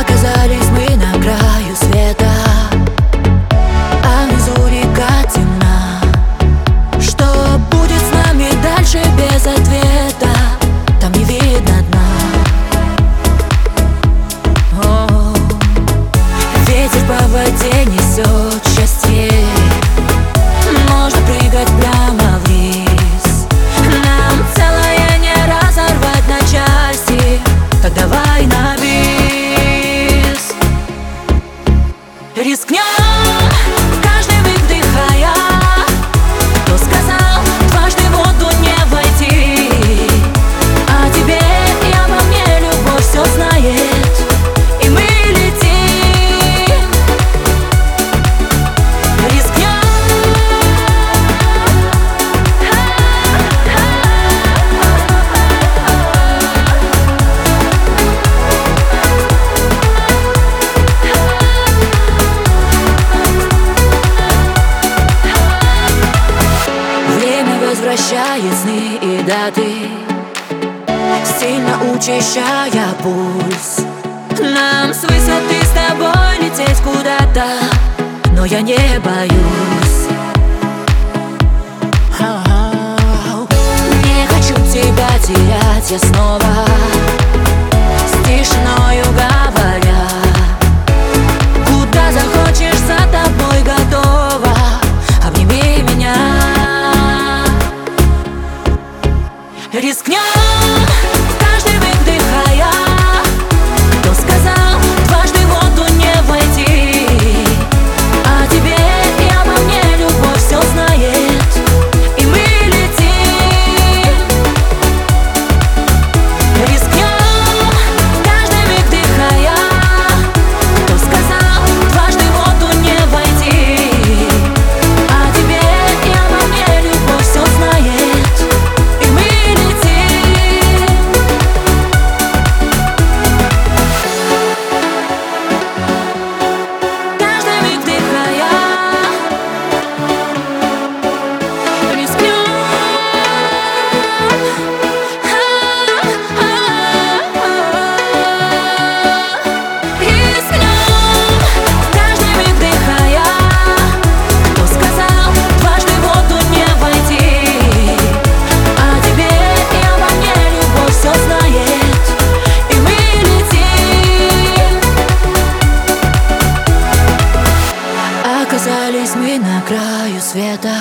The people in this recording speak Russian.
Оказались мы на краю света. А внизу река темна. Что будет с нами дальше без ответа? Там не видно дна. О -о -о. Ветер по воде несет Яркие сны и даты. Сильно учащая пульс. Нам с высоты с тобой лететь куда-то Но я не боюсь. Не хочу тебя терять я снова Оказались мы на краю света